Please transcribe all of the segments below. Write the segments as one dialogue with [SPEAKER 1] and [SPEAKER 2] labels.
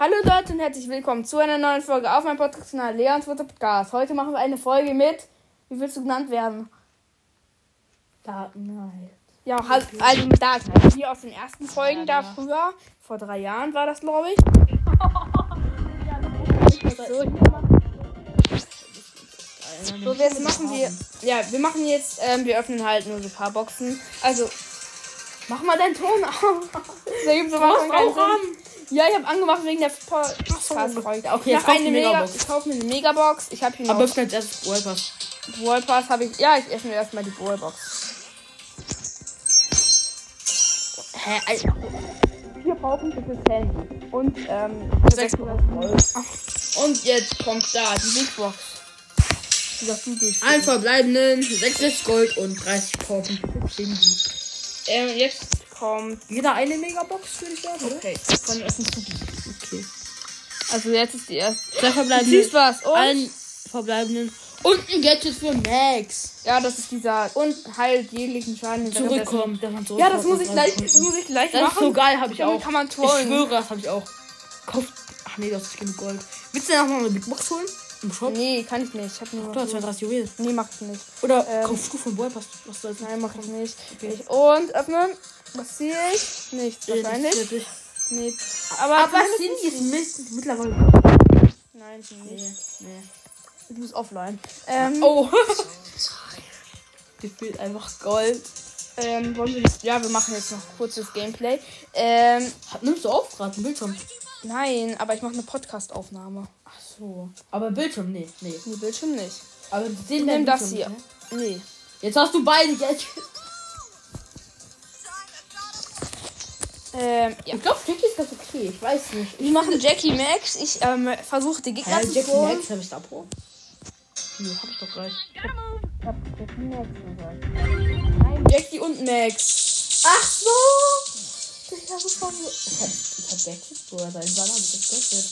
[SPEAKER 1] Hallo Leute und herzlich willkommen zu einer neuen Folge auf meinem Podcast-Kanal Leons Podcast. Heute machen wir eine Folge mit, wie willst du genannt werden?
[SPEAKER 2] Datenheit.
[SPEAKER 1] Ja, halt, also mit Daten. Also hier aus den ersten Folgen da früher, vor drei Jahren war das, glaube ich. So, jetzt machen wir, ja, wir machen jetzt, ähm, wir öffnen halt nur so ein paar Boxen. Also, mach mal deinen Ton auf. Da gibt's
[SPEAKER 2] machst
[SPEAKER 1] keinen
[SPEAKER 2] auch
[SPEAKER 1] Sinn.
[SPEAKER 2] an.
[SPEAKER 1] Ja, ich habe angemacht wegen der Podcast-Folge.
[SPEAKER 2] Okay,
[SPEAKER 1] ich
[SPEAKER 2] jetzt
[SPEAKER 1] habe
[SPEAKER 2] kauf
[SPEAKER 1] eine
[SPEAKER 2] die
[SPEAKER 1] Mega
[SPEAKER 2] Megabox.
[SPEAKER 1] Ich kaufe mir eine Megabox. Ich habe hier noch
[SPEAKER 2] Aber öffne jetzt erst Wallpass.
[SPEAKER 1] Brawl Pass. Habe ich, ja, ich öffne erstmal die Brawl Box. Hä? Alter. Vier Powerpunkte fürs Handy. Und, ähm, 600 Und jetzt kommt da die Big Box.
[SPEAKER 2] Ein verbleibenden, 6 Gold und 30 Korben. Handy.
[SPEAKER 1] Ähm, jetzt kommt.
[SPEAKER 2] Jeder eine Megabox, würde ich sagen, oder?
[SPEAKER 1] Okay, von zu.
[SPEAKER 2] Okay.
[SPEAKER 1] Also jetzt ist die erste.
[SPEAKER 2] Zwei
[SPEAKER 1] Du
[SPEAKER 2] verbleibende.
[SPEAKER 1] siehst was. Und?
[SPEAKER 2] Ein verbleibenden. Und ein Gadget für Max.
[SPEAKER 1] Ja, das ist dieser. Und heilt jeglichen Schaden.
[SPEAKER 2] man
[SPEAKER 1] währenddessen- Ja, das muss ich gleich, das muss ich gleich
[SPEAKER 2] Das ist
[SPEAKER 1] machen.
[SPEAKER 2] so geil, habe ich
[SPEAKER 1] Damit
[SPEAKER 2] auch.
[SPEAKER 1] kann man
[SPEAKER 2] ich
[SPEAKER 1] trollen.
[SPEAKER 2] schwöre, das habe ich auch. Kauf. Ach nee, das ist genug Gold. Willst du denn auch mal eine Big Box holen? Im Shop?
[SPEAKER 1] Nee, kann ich nicht. Ich hab nur.
[SPEAKER 2] Du hast 32 Juwelen.
[SPEAKER 1] Nee, mach ich nicht.
[SPEAKER 2] Oder
[SPEAKER 1] Ähm,
[SPEAKER 2] kaufst du von Wallpass? Was soll's?
[SPEAKER 1] Nein, mach ich nicht.
[SPEAKER 2] Okay.
[SPEAKER 1] Ich- Und öffnen. Was sehe ich? Nichts wahrscheinlich. Nee. Aber,
[SPEAKER 2] Aber sind die mit- mittlerweile?
[SPEAKER 1] Nein, ich nicht.
[SPEAKER 2] Nee, nee.
[SPEAKER 1] Du bist offline. Ähm,
[SPEAKER 2] Oh. Dir fehlt einfach Gold.
[SPEAKER 1] ähm, wollen wir ja, wir machen jetzt noch kurzes Gameplay. Ähm,
[SPEAKER 2] Nimmst du auf gerade einen Bildschirm?
[SPEAKER 1] nein, aber ich mache eine Podcast-Aufnahme.
[SPEAKER 2] Ach so. Aber Bildschirm, nee, nee.
[SPEAKER 1] Nee, Bildschirm nicht.
[SPEAKER 2] Aber den der
[SPEAKER 1] das
[SPEAKER 2] Bildschirm,
[SPEAKER 1] hier.
[SPEAKER 2] ne?
[SPEAKER 1] Nee.
[SPEAKER 2] Jetzt hast du beide Gadgets.
[SPEAKER 1] Ähm, ja.
[SPEAKER 2] Ich glaube, Jackie ist ganz okay. Ich weiß nicht.
[SPEAKER 1] Wir machen Jackie Max. Ich ähm, versuche die Gegner
[SPEAKER 2] Hä,
[SPEAKER 1] zu
[SPEAKER 2] Jackie. Max, hab ich da Pro? Nee, hab ich doch gleich.
[SPEAKER 1] Ich hab Jackie Max gesagt. Nein, Jackie und Max.
[SPEAKER 2] Ach so! Ich hab es von Ich hab, ich hab Gadgets, Bruder. Dein Banner mit das Gadget.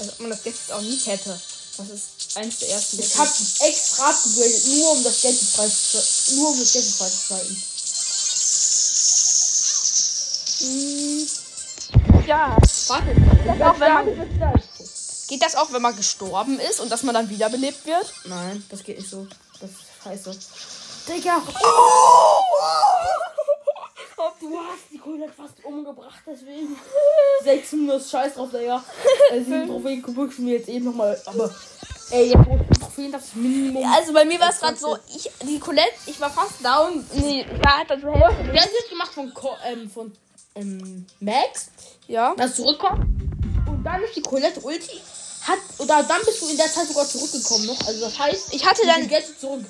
[SPEAKER 1] Also, ob man das Gadget auch nie hätte. Das ist eins der ersten
[SPEAKER 2] Ich hab extra abgegradet, nur um das Gadget freizuschalten. Nur um das Gadget freizuschalten.
[SPEAKER 1] Ja.
[SPEAKER 2] Warte,
[SPEAKER 1] Das auch, wenn man, geht das auch, wenn man gestorben ist und dass man dann wiederbelebt wird?
[SPEAKER 2] Nein, das geht nicht so. Das ist scheiße. Digga! Oh, du hast die Kohle fast umgebracht, deswegen. 6 minus Scheiß drauf, Digga. Äh, 7 Trophäen guckst du mir jetzt eben nochmal. Aber, ey, jetzt Trophäen, das Minimum.
[SPEAKER 1] Also bei mir war es gerade so, ich, die Colette, ich war fast down. Nee, ich war halt so Hälfte.
[SPEAKER 2] Wer hat jetzt gemacht von, Ko ähm, von ähm, Max?
[SPEAKER 1] Ja.
[SPEAKER 2] Das zurückkommt. Und dann ist die Colette Ulti. Hat, oder dann bist du in der Zeit sogar zurückgekommen noch. Also das heißt,
[SPEAKER 1] Ich hatte dann,
[SPEAKER 2] Gadget zurück.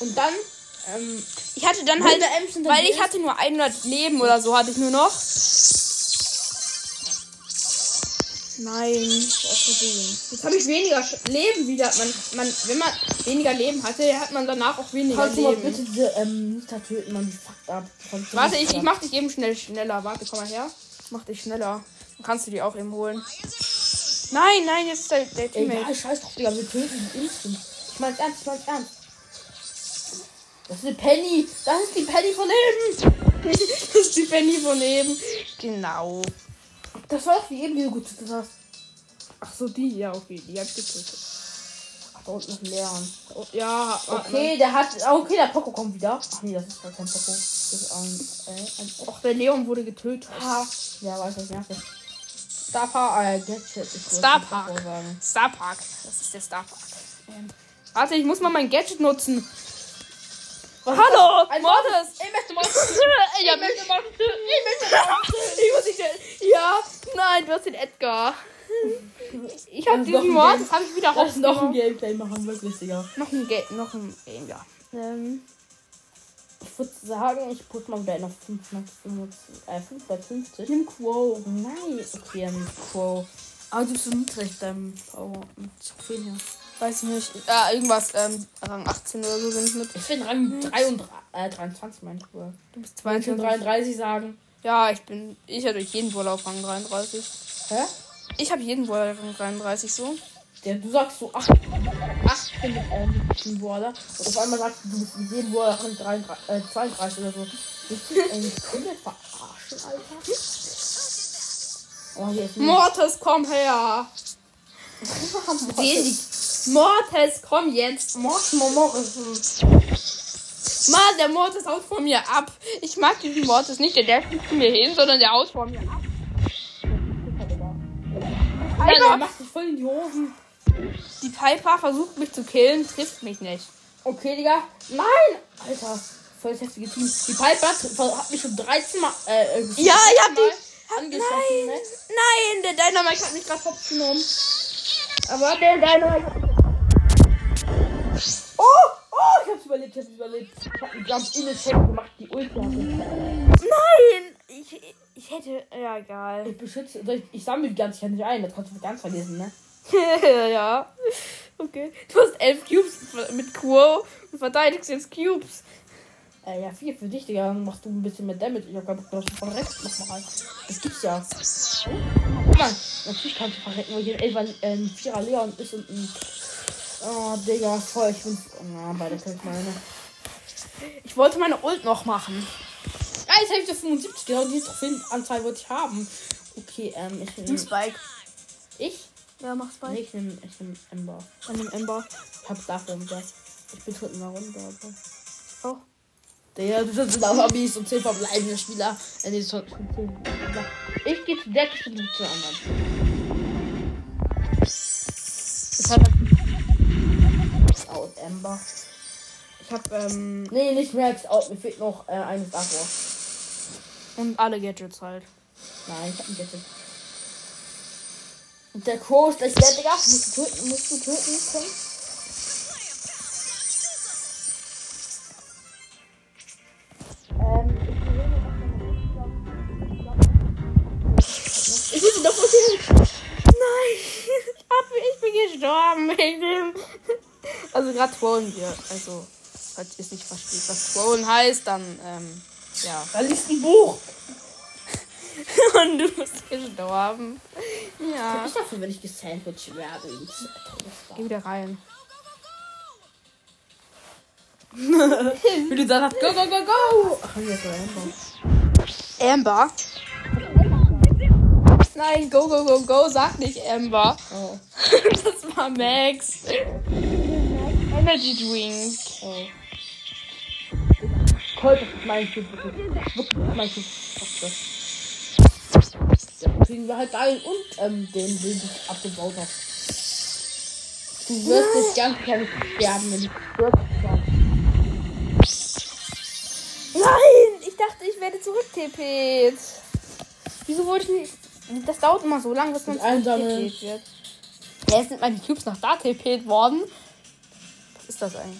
[SPEAKER 2] Und dann, ähm,
[SPEAKER 1] ich hatte dann halt, weil ich hatte nur 100 Leben oder so hatte ich nur noch. Nein, aus Versehen. Jetzt habe ich weniger Leben wieder. Man, man, wenn man weniger Leben hatte, hat man danach auch weniger
[SPEAKER 2] kannst du mal
[SPEAKER 1] Leben.
[SPEAKER 2] bitte diese ähm, Nita töten, man, die fuckt ab.
[SPEAKER 1] Warte, ich, ich mach dich eben schnell schneller. Warte, komm mal her. Ich mach dich schneller. Dann kannst du die auch eben holen. Nein, nein, jetzt ist der, der
[SPEAKER 2] Ey,
[SPEAKER 1] Teammate.
[SPEAKER 2] ja, scheiß drauf, Digga, wir töten die instant. Ich mein's ernst, ich mein's ernst. Das ist eine Penny. Das ist die Penny von eben.
[SPEAKER 1] das ist die Penny von eben. Genau.
[SPEAKER 2] Das war doch wie eben, wie du getötet hast.
[SPEAKER 1] Ach so, die, ja, okay, die hab ich getötet.
[SPEAKER 2] Ach, da unten ist ein Leon.
[SPEAKER 1] Oh, ja,
[SPEAKER 2] Okay, der hat. ah, Okay, der Poco kommt wieder. Ach nee, das ist gar kein Poco. Das ist ein. Äh, ein
[SPEAKER 1] Auch der Leon wurde getötet.
[SPEAKER 2] Ha. Ja, weiß ich nicht. Star Park, äh, Gadget. Ich wollte
[SPEAKER 1] Star Park. Star. Das ist der Star Park. Ähm, warte, ich muss mal mein Gadget nutzen. Hallo,
[SPEAKER 2] Ein
[SPEAKER 1] Mortis!
[SPEAKER 2] Ich möchte mal.
[SPEAKER 1] Ich, hab,
[SPEAKER 2] möchte mal.
[SPEAKER 1] ich muss nicht. Ja, nein, du hast den Edgar. Ich hab
[SPEAKER 2] noch
[SPEAKER 1] diesen
[SPEAKER 2] ein
[SPEAKER 1] Mord,
[SPEAKER 2] Game.
[SPEAKER 1] das habe ich wieder
[SPEAKER 2] Lass noch ein. Gameplay machen, wirklich, Digga.
[SPEAKER 1] Noch ein Game, noch ein Game, ja. Ähm,
[SPEAKER 2] Ich würde sagen, ich put mal wieder auf 550, äh, 550.
[SPEAKER 1] nimm Quo.
[SPEAKER 2] Nein, okay, dann Quo. Aber du bist so niedrig, dein Power. Trophäen hier.
[SPEAKER 1] Weiß ich nicht. Ja, irgendwas, ähm, Rang 18 oder so bin ich mit.
[SPEAKER 2] Ich bin Rang 33, äh, 23, mein ich wohl.
[SPEAKER 1] Du bist
[SPEAKER 2] Ich will
[SPEAKER 1] 22.
[SPEAKER 2] 33 sagen.
[SPEAKER 1] Ja, ich bin. Ich hatte jeden Brawler auf Rang 33.
[SPEAKER 2] Hä?
[SPEAKER 1] Ich habe jeden Brawler auf Rang 33 so.
[SPEAKER 2] Der, du sagst so 8, 18 mit ähm, mit Border. Und auf einmal sagst du, du bist mit jedem Border Rang 33, äh, 32 oder so. Du dich eigentlich komplett verarschen, Alter? Oh, hier ist
[SPEAKER 1] Mortis, komm her. Mortis, komm jetzt.
[SPEAKER 2] Mortis, Mortis.
[SPEAKER 1] Mann, der Mortis haut von mir ab. Ich mag diesen Mortis nicht, der der fliegt zu mir hin, sondern der haut von mir ab.
[SPEAKER 2] Alter,
[SPEAKER 1] Alter,
[SPEAKER 2] macht sich voll in die Hosen.
[SPEAKER 1] die Piper versucht mich zu killen, trifft mich nicht.
[SPEAKER 2] Okay, Digga. Nein! Alter, voll das heftige Team. Die Piper hat mich schon 13 Mal. Äh, äh,
[SPEAKER 1] Ja, ich hab die.
[SPEAKER 2] Angeschossen,
[SPEAKER 1] nein,
[SPEAKER 2] ne?
[SPEAKER 1] nein, der Dynamite hat mich gerade hops genommen. Aber der Dynamite
[SPEAKER 2] Oh! Oh! Ich hab's überlebt, ich hab's überlebt. Ich hab einen Jump in den Check gemacht, die Ulti hatte.
[SPEAKER 1] Nein! Ich, ich hätte. Ja, egal.
[SPEAKER 2] Ich beschütze. Ich, ich sammle die ganze Zeit nicht ein, das kannst du ganz vergessen, ne?
[SPEAKER 1] ja. Okay. Du hast elf Cubes mit Quo und verteidigst jetzt Cubes.
[SPEAKER 2] Äh, ja, vier für dich, Digga. Machst du ein bisschen mehr Damage. Ich hab keinen Bock, dass du verreckst nochmal. Das gibt's ja. Guck mal, natürlich kannst du verrecken, weil hier ein Elfer, äh, ein Vierer Leon ist und ein. Oh, Digga, voll. Ich bin. Oh, na, beide ich meine.
[SPEAKER 1] Ich wollte meine Ult noch machen.
[SPEAKER 2] Ja, jetzt habe ich das 75. Genau die Trophäenanzahl wollte ich haben. Okay, ähm, ich nehme.
[SPEAKER 1] Spike.
[SPEAKER 2] Ich?
[SPEAKER 1] Ja, mach
[SPEAKER 2] Nee,
[SPEAKER 1] Spike.
[SPEAKER 2] ich nehme ich nehm Ember.
[SPEAKER 1] An dem Ember.
[SPEAKER 2] Ich hab's dafür wieder. Ich bin schon in der Runde, aber.
[SPEAKER 1] Oh.
[SPEAKER 2] Der, du bist auf Abis und 10 verbleibende Spieler. Äh, nee, schon, schon 10. Ich gehe zu der du zu der anderen.
[SPEAKER 1] Ich hab,
[SPEAKER 2] Out, Ember.
[SPEAKER 1] ich hab, ähm,
[SPEAKER 2] Nee, nicht Max out. Mir fehlt noch äh, eine Star Wars.
[SPEAKER 1] und alle Gadgets halt.
[SPEAKER 2] Nein, ich hab ein Gadget. Und der Crow ist gleich leer, Digga. Musst du töten, musst du töten können. Ähm, ich
[SPEAKER 1] bin gestorben wegen dem. Also gerade trollen wir. Also, falls ihr es nicht versteht, was trollen heißt, dann, ähm, ja.
[SPEAKER 2] Da liest ein Buch.
[SPEAKER 1] Und du bist gestorben. Ja.
[SPEAKER 2] Ich dafür, wenn ich gesandwiched werde.
[SPEAKER 1] Geh wieder rein.
[SPEAKER 2] Wie du hast, go, go, go, go. Ach, hier ist der Amber.
[SPEAKER 1] Amber? Nein, go, go, go, go, sag nicht Amber.
[SPEAKER 2] Oh,
[SPEAKER 1] Das war Max. Energy Drink.
[SPEAKER 2] oh. Toll, das ist mein. Wirklich, wirklich mein das. Ja, kriegen wir halt einen und ähm, den, den ich abgebaut habe. Du wirst nicht ganz klein sterben, wenn du wirklich sterben.
[SPEAKER 1] Nein, ich dachte, ich werde zurücktippt. Wieso wollte ich nicht? Das dauert immer so lange, bis man zurücktippt wird. Ja, jetzt sind meine Cubes nach da tippet worden. Ist das eigentlich?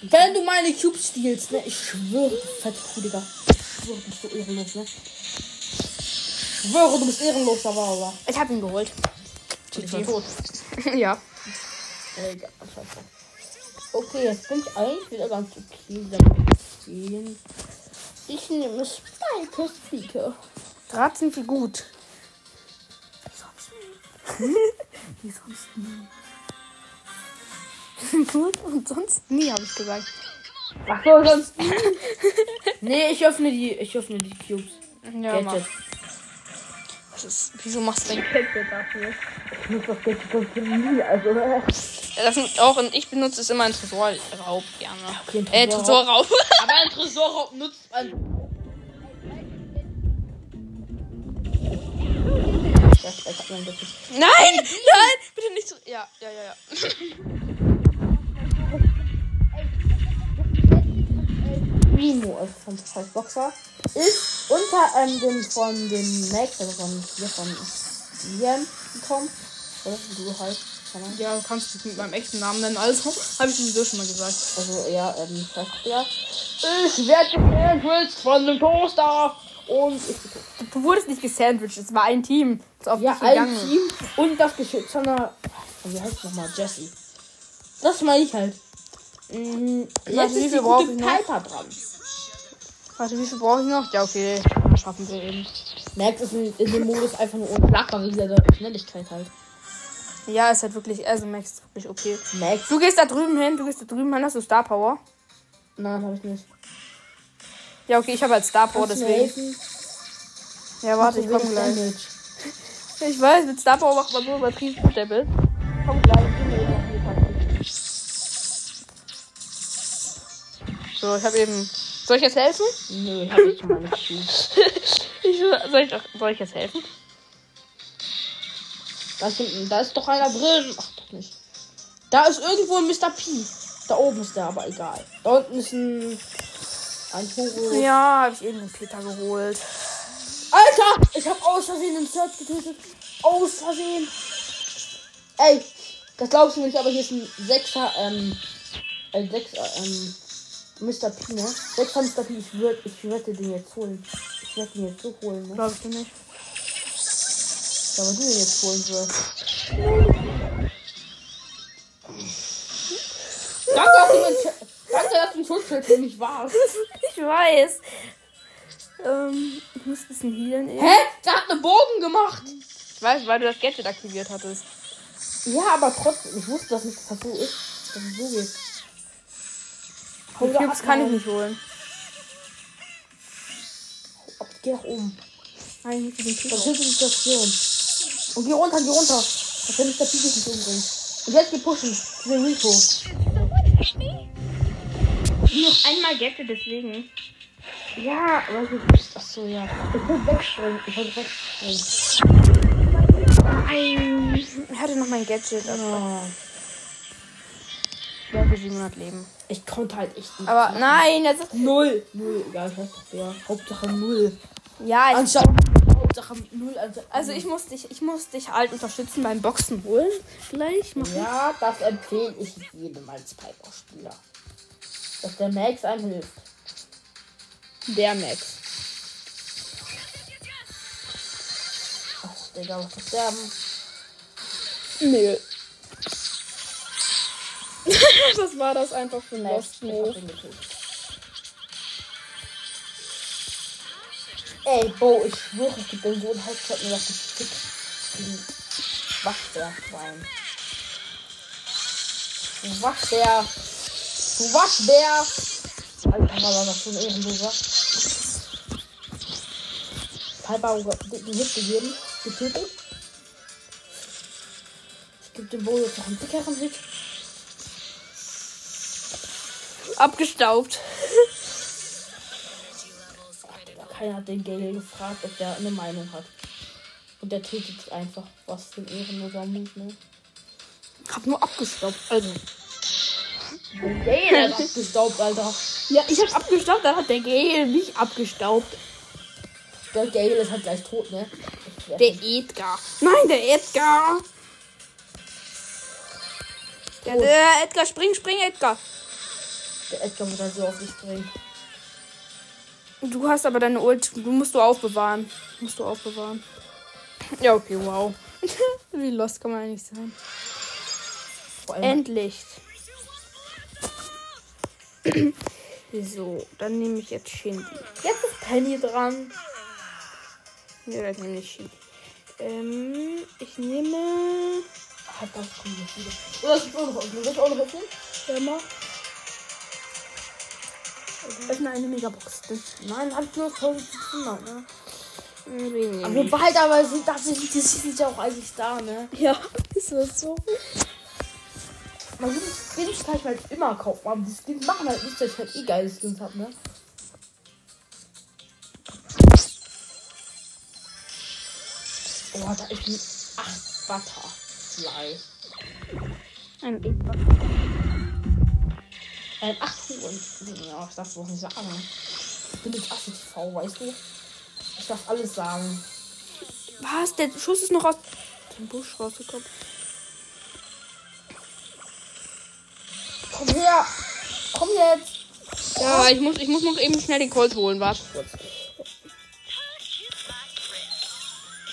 [SPEAKER 2] Wenn du meine Cubes stiehlst, ne? Ich schwöre, du fette Kuh, Digga. Ich schwöre, du bist so ehrenlos, ne? Ich schwöre, du bist ehrenlos, aber, aber.
[SPEAKER 1] Ich habe ihn geholt.
[SPEAKER 2] Du tot.
[SPEAKER 1] ja.
[SPEAKER 2] Äh, ja, scheiße. Okay, jetzt bin ich eigentlich wieder ganz okay damit. Ich nehme Spike Speaker.
[SPEAKER 1] Draht sind wir gut. Wie sonst nie. gut und sonst nie, habe ich gesagt.
[SPEAKER 2] Ach so, sonst. nee, ich öffne die, ich öffne die Cubes.
[SPEAKER 1] Ja, mach.
[SPEAKER 2] Gadget.
[SPEAKER 1] Das ist, wieso machst du denn
[SPEAKER 2] Gadget dafür. Ich nutze das Gadget sonst nie, also.
[SPEAKER 1] Das ist auch und ich benutze es immer in Tresorraub gerne.
[SPEAKER 2] Okay,
[SPEAKER 1] Äh, Tresorraub.
[SPEAKER 2] Aber ein Tresorraub nutzt man.
[SPEAKER 1] Nein, nein, bitte nicht so. Ja, ja, ja, ja.
[SPEAKER 2] Primo, also von Five Boxer, ist unter ähm, dem von dem Max, also von hier von Liam gekommen. Oder du Ahnung.
[SPEAKER 1] Ja, du kannst dich mit meinem echten Namen nennen, also habe ich sowieso schon mal gesagt.
[SPEAKER 2] Also ja, ähm, ja. Ich werde gesandwiched von dem Toaster und ich bin tot.
[SPEAKER 1] Du wurdest nicht gesandwiched, es war ein Team. Das ist auf
[SPEAKER 2] Ja, ein
[SPEAKER 1] gegangen.
[SPEAKER 2] Team und das Geschütz von der. Wie heißt nochmal? Jesse. Das meine ich halt. Mm,
[SPEAKER 1] Warte, wie viel brauche ich noch?
[SPEAKER 2] Piper dran.
[SPEAKER 1] Warte, wie viel brauche ich noch? Ja, okay. Schaffen wir eben.
[SPEAKER 2] Max ist in, in dem Modus einfach nur unschlagbar wegen der Schnelligkeit halt.
[SPEAKER 1] Ja, ist halt wirklich, also Max ist wirklich okay.
[SPEAKER 2] Max?
[SPEAKER 1] Du gehst da drüben hin, du gehst da drüben hin, hast du Star Power?
[SPEAKER 2] Nein, habe ich nicht.
[SPEAKER 1] Ja, okay, ich habe halt Star Power,
[SPEAKER 2] Kannst
[SPEAKER 1] deswegen. Ja, warte, ich komm gleich. Ich weiß, mit Star Power macht man so übertrieben Damage. Komm gleich, So, ich habe eben. Soll ich jetzt helfen?
[SPEAKER 2] Nö, ich hab jetzt mal nicht zu.
[SPEAKER 1] Ich, soll, ich, soll ich jetzt helfen?
[SPEAKER 2] Da ist, hinten- da ist doch einer drin. Ach, doch nicht. Da ist irgendwo ein Mr. P. Da oben ist der, aber egal. Da unten ist ein. Ein Toro.
[SPEAKER 1] Ja, habe ich eben den Peter geholt.
[SPEAKER 2] Alter! Ich hab aus Versehen den Search getötet. Aus Versehen. Ey, das glaubst du nicht, aber hier ist ein Sechser, ähm. Ein Sechser, ähm. Mr. P, ne? Sechser Mr. P. Ich, würd, ich werde den jetzt holen. Ich werde den jetzt so holen, ne?
[SPEAKER 1] Glaubst du nicht?
[SPEAKER 2] Ja, aber du den jetzt holen wirst. Danke, dass du mein Sch- Danke, dass du ein Schutzschild für mich warst.
[SPEAKER 1] Ich weiß. Ähm, ich muss ein bisschen healen. eben.
[SPEAKER 2] Hä? Der hat einen Bogen gemacht.
[SPEAKER 1] Ich weiß, weil du das Gadget aktiviert hattest.
[SPEAKER 2] Ja, aber trotzdem. Ich wusste, dass nicht dass das so ist. Dass es so geht. Da
[SPEAKER 1] Cubes kann ich nicht holen.
[SPEAKER 2] Ab, Geh nach oben.
[SPEAKER 1] Nein, ich muss den
[SPEAKER 2] Das
[SPEAKER 1] Peter.
[SPEAKER 2] ist die Station. Und geh runter, geh runter. Das will mich der Pieper nicht umbringen. Und jetzt geh pushen. Für den Rico.
[SPEAKER 1] Noch einmal Gadget, deswegen.
[SPEAKER 2] Ja, aber du bist. Achso, ja. Ich will wegspringen. Ich will wegspringen.
[SPEAKER 1] Nein. Ich hatte noch mein Gadget, aber. Ich habe 700 Leben.
[SPEAKER 2] Ich konnte halt echt nicht.
[SPEAKER 1] Aber nein, das ist.
[SPEAKER 2] Null. Null. Egal, was doch der. Hauptsache Null.
[SPEAKER 1] Ja, ich,
[SPEAKER 2] Anstatt. Hauptsache Null. Also,
[SPEAKER 1] also ich muss dich, ich muss dich halt unterstützen beim Boxen holen. Gleich machen.
[SPEAKER 2] Ja, das empfehle ich jedem als Piper-Spieler. Dass der Max einem hilft.
[SPEAKER 1] Der Max.
[SPEAKER 2] Ach, Digga, was ist der?
[SPEAKER 1] Nö. Was war das einfach für ein Lost
[SPEAKER 2] ich
[SPEAKER 1] Move?
[SPEAKER 2] Ey, Bo, ich schwöre, gibt den so einen Headshot mir das gefickt. Diesen Waschbär-Schwein. Du Waschbär. Du Waschbär. Alter, war das schon ehrenloser. Piper den Hit gegeben. Getötet. Ich gebe dem Bo jetzt noch einen dickeren Hit.
[SPEAKER 1] Abgestaubt.
[SPEAKER 2] Keiner hat den Gale gefragt, ob der eine Meinung hat. Und der tötet einfach. Was für ein ehrenloser Move, ne?
[SPEAKER 1] Hab nur abgestaubt. Also.
[SPEAKER 2] Der Gale hat abgestaubt, Alter.
[SPEAKER 1] Ja, ich hab abgestaubt, dann hat der Gale mich abgestaubt.
[SPEAKER 2] Der Gale ist halt gleich tot, ne?
[SPEAKER 1] Der Edgar. Nein, der Edgar. Der, der Edgar, spring, spring, Edgar.
[SPEAKER 2] Der Edgar muss halt so auf dich bringen.
[SPEAKER 1] Du hast aber deine Ult, du musst du aufbewahren. Musst du aufbewahren. Ja, okay, wow. Wie lost kann man eigentlich sein? Endlicht. so, dann nehme ich jetzt Shindy.
[SPEAKER 2] jetzt ist Penny dran.
[SPEAKER 1] Ja, dann nehme ich Shindy. Ähm, ich nehme.
[SPEAKER 2] Ah, das kommt nicht wieder. Oder das ist auch noch. Soll ich auch noch öffnen?
[SPEAKER 1] Ja, mal. Öffne eine Megabox.
[SPEAKER 2] Nein, hab ich nur 1500, ne?
[SPEAKER 1] Nehme
[SPEAKER 2] Aber
[SPEAKER 1] ich?
[SPEAKER 2] wobei, aber sind, das sind, die sind ja auch eigentlich da, ne?
[SPEAKER 1] Ja, ist das so?
[SPEAKER 2] Man die Skins kann ich halt immer kaufen, aber die Skins machen halt nicht, dass ich halt eh geile Skins hab, ne? Oh, da ist ein 8 Butterfly.
[SPEAKER 1] Ein Edgar.
[SPEAKER 2] Ein 8 Huhn. Ja, ich darf das nicht sagen. Ich bin jetzt Asse TV, weißt du? Ich darf alles sagen.
[SPEAKER 1] Was? Der Schuss ist noch aus dem Busch rausgekommen.
[SPEAKER 2] Komm her! Komm jetzt!
[SPEAKER 1] Ja, ich muss, ich muss noch eben schnell den Colt holen. Warte kurz.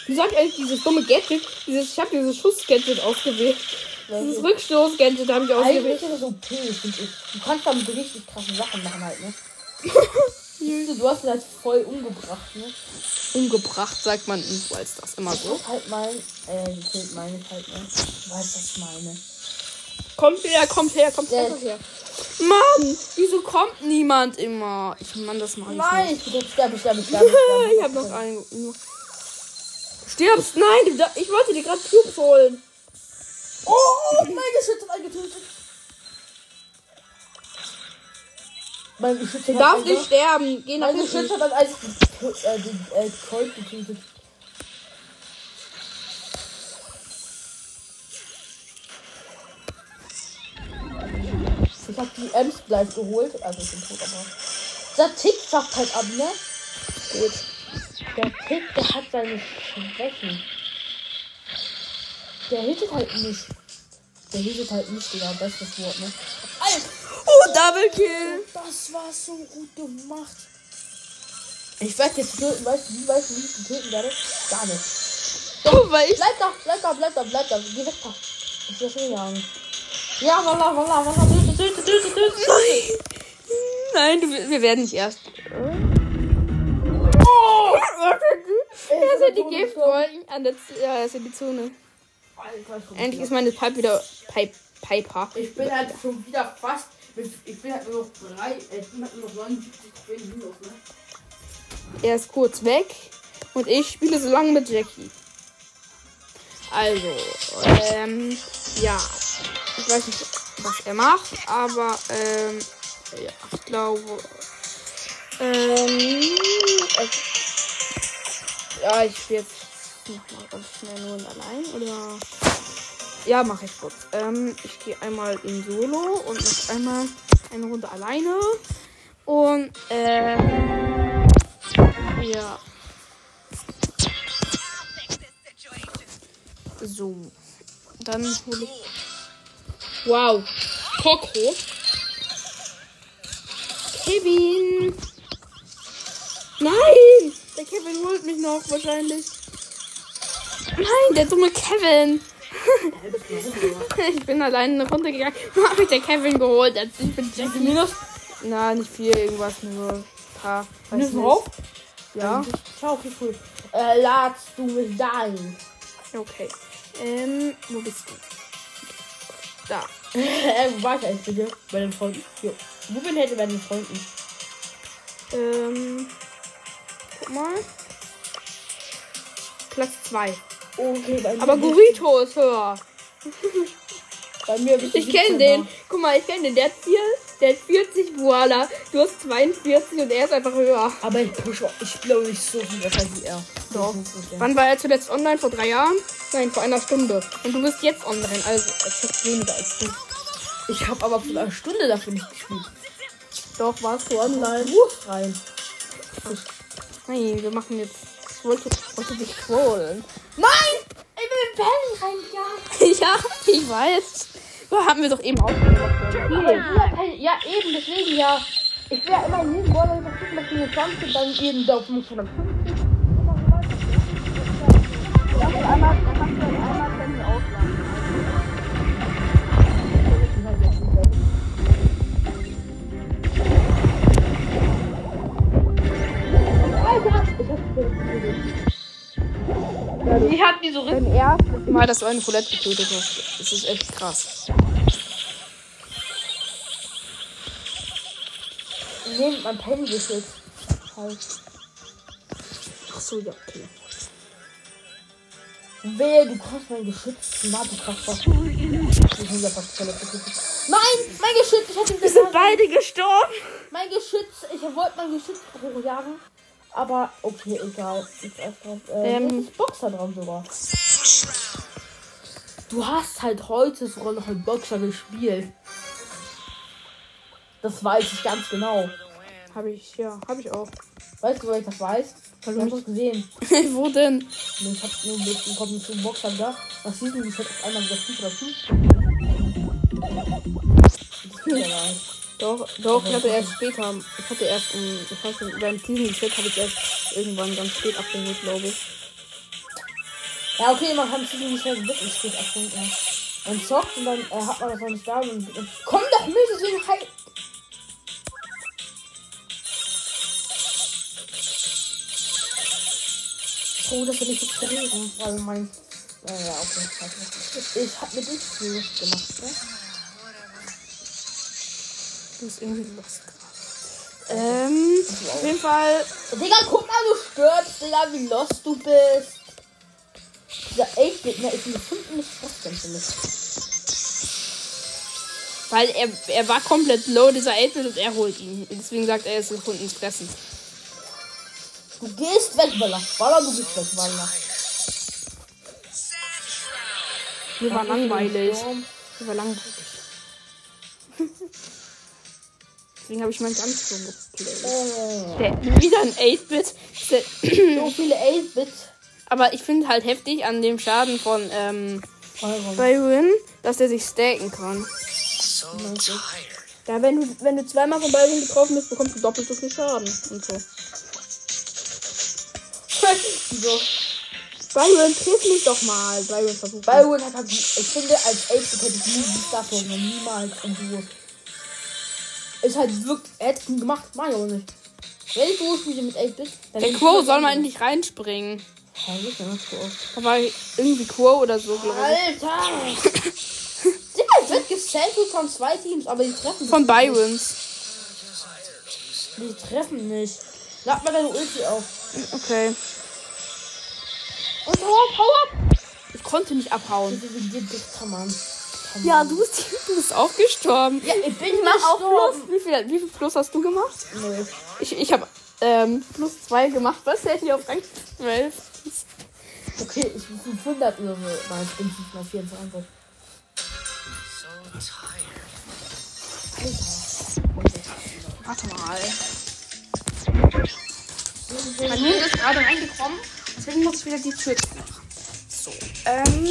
[SPEAKER 1] Wie sagt eigentlich dieses dumme Gadget? Dieses, ich habe dieses Schuss-Gadget ausgewählt. Dieses Rückstoß-Gadget habe ich ausgewählt.
[SPEAKER 2] Eigentlich ist das so OP, finde ich. Du kannst damit richtig krasse Sachen machen halt, ne? du, du hast ihn halt voll umgebracht, ne?
[SPEAKER 1] Umgebracht, sagt man in Brawl Stars immer
[SPEAKER 2] Ich
[SPEAKER 1] so.
[SPEAKER 2] hab halt mein, äh, gekillt meine ich halt, ne? Du weißt, was ich meine.
[SPEAKER 1] Kommt her, kommt her, kommt
[SPEAKER 2] Der-
[SPEAKER 1] einfach her. Mann, wieso kommt niemand immer? Ich Mann, das ich
[SPEAKER 2] Nein,
[SPEAKER 1] nicht.
[SPEAKER 2] ich sterbe, sterbe, sterbe.
[SPEAKER 1] Ich habe noch einen. Stirbst? Nein, ich wollte dir gerade Cubes holen.
[SPEAKER 2] Oh, mein Geschütz hat eingetötet. Mein Geschütz
[SPEAKER 1] Du darfst nicht sterben. Geh nach
[SPEAKER 2] Mein Geschütz hat als äh, den äh, Colt getötet. Ich hab die Ems gleich geholt. Also ich bin tot, aber. Der Tick sagt halt ab, ne?
[SPEAKER 1] Gut.
[SPEAKER 2] Der Tick, der hat seine Schwächen. Der hittet halt nicht. Der hittet halt nicht, Digga. Bestes Wort, ne? Alter!
[SPEAKER 1] Oh, Double Kill.
[SPEAKER 2] Das war so gut gemacht. Ich werde jetzt töten, weißt du, wie weißt du, wie ich ihn töten werde? Gar nicht.
[SPEAKER 1] Oh, weil ich.
[SPEAKER 2] Bleib da, bleib da, bleib da, bleib da. Geh weg da. Ich will schon jagen. Ja, walla, walla, walla, töte, töte, töte, töte.
[SPEAKER 1] Nein. Nein, du, wir werden nicht erst.
[SPEAKER 2] Oh!
[SPEAKER 1] Er sind die Giftwolken an der Z Ja, er sind die Zone. Endlich ist meine Pipe wieder. Pipe. Piper.
[SPEAKER 2] Ich bin halt schon wieder fast. Ich bin halt nur noch drei. äh, Ich bin halt nur noch 79 Trophäen minus, ne?
[SPEAKER 1] Er ist kurz weg. Und ich spiele so lange mit Jackie. Also, ähm, ja. Ich weiß nicht, was er macht, aber, ähm, ja, ich glaube, ähm, es, ja, ich spiele jetzt noch mal ganz schnell nur in allein, oder? Ja, mache ich kurz. Ähm, ich gehe einmal in Solo und noch einmal eine Runde alleine. Und, ähm, ja. So. Dann hole ich. Wow. Coco. Kevin. Nein! Der Kevin holt mich noch wahrscheinlich. Nein, der dumme Kevin. ich bin alleine eine Runde gegangen. Hab ich der Kevin geholt. Jetzt ich bin Jackie.
[SPEAKER 2] Minus?
[SPEAKER 1] Na, nicht viel, irgendwas nur ein paar.
[SPEAKER 2] Minus drauf?
[SPEAKER 1] Ja.
[SPEAKER 2] Schau, okay, cool. Äh, ladst du mich dahin?
[SPEAKER 1] Okay. Ähm, wo bist du? Da.
[SPEAKER 2] äh, wo war ich eigentlich bitte? Bei den Freunden? Jo. Wo bin ich bei den Freunden?
[SPEAKER 1] Ähm, guck mal. Platz 2.
[SPEAKER 2] Okay, bei mir.
[SPEAKER 1] Aber Burrito ist höher.
[SPEAKER 2] Bei mir du
[SPEAKER 1] Ich kenne
[SPEAKER 2] 17er.
[SPEAKER 1] den. Guck mal, ich kenne den. Der hat, vier, der hat 40 Voila. Du hast 42 und er ist einfach höher.
[SPEAKER 2] Aber ich push, ich spiele nicht so viel besser wie er.
[SPEAKER 1] Doch. Wann war er zuletzt online? Vor drei Jahren? Nein, vor einer Stunde. Und du bist jetzt online. Also, er checkt weniger als du.
[SPEAKER 2] Ich habe aber für eine Stunde dafür nicht gespielt.
[SPEAKER 1] Doch, warst du online?
[SPEAKER 2] Wurf rein.
[SPEAKER 1] Nein, wir machen jetzt. Ich wollte, wollte dich trollen.
[SPEAKER 2] Nein! Ich bin in Bällen reingegangen.
[SPEAKER 1] ja, ich weiß. Da haben wir doch eben auch.
[SPEAKER 2] Ja, ja, eben, deswegen ja. Ich wäre immer in jedem Border versuchen, dass wir 20 dann jeden da auf 550.
[SPEAKER 1] Kannst du einmal,
[SPEAKER 2] Ich hab die so
[SPEAKER 1] Dein erstes Mal, dass du eine Roulette getötet hast. Das ist echt krass.
[SPEAKER 2] nehmt mein Penny geschützt. Halt.
[SPEAKER 1] Ach so, ja, okay.
[SPEAKER 2] Wehe, du kannst mein Geschütz. Na, du kannst was. Ich bin ja fast voll getötet. Nein, mein Geschütz. Ich hatte ihn
[SPEAKER 1] Wir sind beide gestorben.
[SPEAKER 2] Mein Geschütz. Ich wollte mein Geschütz hochjagen. Aber okay, egal. Jetzt erst drauf. Äh,
[SPEAKER 1] Ähm.
[SPEAKER 2] ist Boxer dran sogar. Du hast halt heute sogar noch einen Boxer gespielt. Das weiß ich ganz genau.
[SPEAKER 1] Habe ich, ja, habe ich auch.
[SPEAKER 2] Weißt du, weil ich das weiß?
[SPEAKER 1] Weil
[SPEAKER 2] Du hast das gesehen.
[SPEAKER 1] Wo denn?
[SPEAKER 2] Nee, Ich hab nur mitbekommen zu Boxer da. Was sieht denn die Set auf einmal wieder 5 oder 5? Das ja gar nicht.
[SPEAKER 1] Doch, doch, ich hatte erst später. Ich hatte erst um, ich weiß nicht, beim Season Set habe ich erst irgendwann ganz spät abgeholt, glaube ich.
[SPEAKER 2] Ja, okay, man kann nicht mehr wirklich spät abholen. Man zockt und dann äh, hat man das noch nicht da und, und komm doch mit, deswegen halt.
[SPEAKER 1] Oh, das will ich jetzt verlieren.
[SPEAKER 2] Also mein. Äh, ja, okay. Ich hab mir Lust gemacht, ne?
[SPEAKER 1] Du bist irgendwie lost gerade. Ähm, auf jeden Fall.
[SPEAKER 2] Digga, guck mal, du stirbst, Digga, wie lost du bist. Na, ich finde 5 nicht trotzdem für mich.
[SPEAKER 1] Weil er, er war komplett low, dieser 8-Bit, und er holt ihn. Deswegen sagt er, er ist gefunden ins Fressen.
[SPEAKER 2] Du gehst weg, Walla. Walla, du gehst weg, Walla.
[SPEAKER 1] Mir war langweilig. Mir war langweilig. Deswegen habe ich meinen ganz so geplayt.
[SPEAKER 2] Oh.
[SPEAKER 1] Der, wieder ein 8-Bit. Der-
[SPEAKER 2] So viele 8-Bit.
[SPEAKER 1] Aber ich finde halt heftig an dem Schaden von ähm,
[SPEAKER 2] Byron.
[SPEAKER 1] Dass er sich stacken kann.
[SPEAKER 3] So.
[SPEAKER 1] Ja, wenn du, wenn du zweimal von Byron getroffen bist, bekommst du doppelt so viel Schaden. Und so.
[SPEAKER 2] so.
[SPEAKER 1] Byron, triff mich doch mal. Byron versucht.
[SPEAKER 2] Byron hat halt, ich finde, als 8-Bit hätte ich nie die Statue niemals im Duo. Ist halt wirklich, nie gemacht, mach ich aber nicht. Wenn ich Duo spiele mit 8-Bit, dann
[SPEAKER 1] Der
[SPEAKER 2] immer
[SPEAKER 1] soll mal endlich reinspringen.
[SPEAKER 2] Ja, das ist nicht Quo.
[SPEAKER 1] Da war irgendwie Quo oder so, glaube ich.
[SPEAKER 2] Alter! Digga, wird gesampelt von zwei Teams, aber die treffen
[SPEAKER 1] Von
[SPEAKER 2] nicht.
[SPEAKER 1] Byrons.
[SPEAKER 2] Die treffen nicht. Lad mal deine Ulti auf.
[SPEAKER 1] Okay.
[SPEAKER 2] Und hau ab, hau ab!
[SPEAKER 1] Ich konnte nicht abhauen.
[SPEAKER 2] Wie dir dichter Mann.
[SPEAKER 1] Ja, du bist, du bist auch gestorben.
[SPEAKER 2] Ja, ich bin
[SPEAKER 1] Mach auch
[SPEAKER 2] gestorben.
[SPEAKER 1] plus. Wie viel, wie viel Plus hast du gemacht?
[SPEAKER 2] Nö.
[SPEAKER 1] Ich, ich habe ähm, plus 2 gemacht. Was hätte ich auf Rang 12?
[SPEAKER 2] Okay, ich bin 500 oder so. Nein, ich bin nicht mal 24.
[SPEAKER 3] So tired.
[SPEAKER 1] Warte mal. Mein Hund ist gerade reingekommen. Deswegen muss ich wieder die Tür machen. So. Ähm.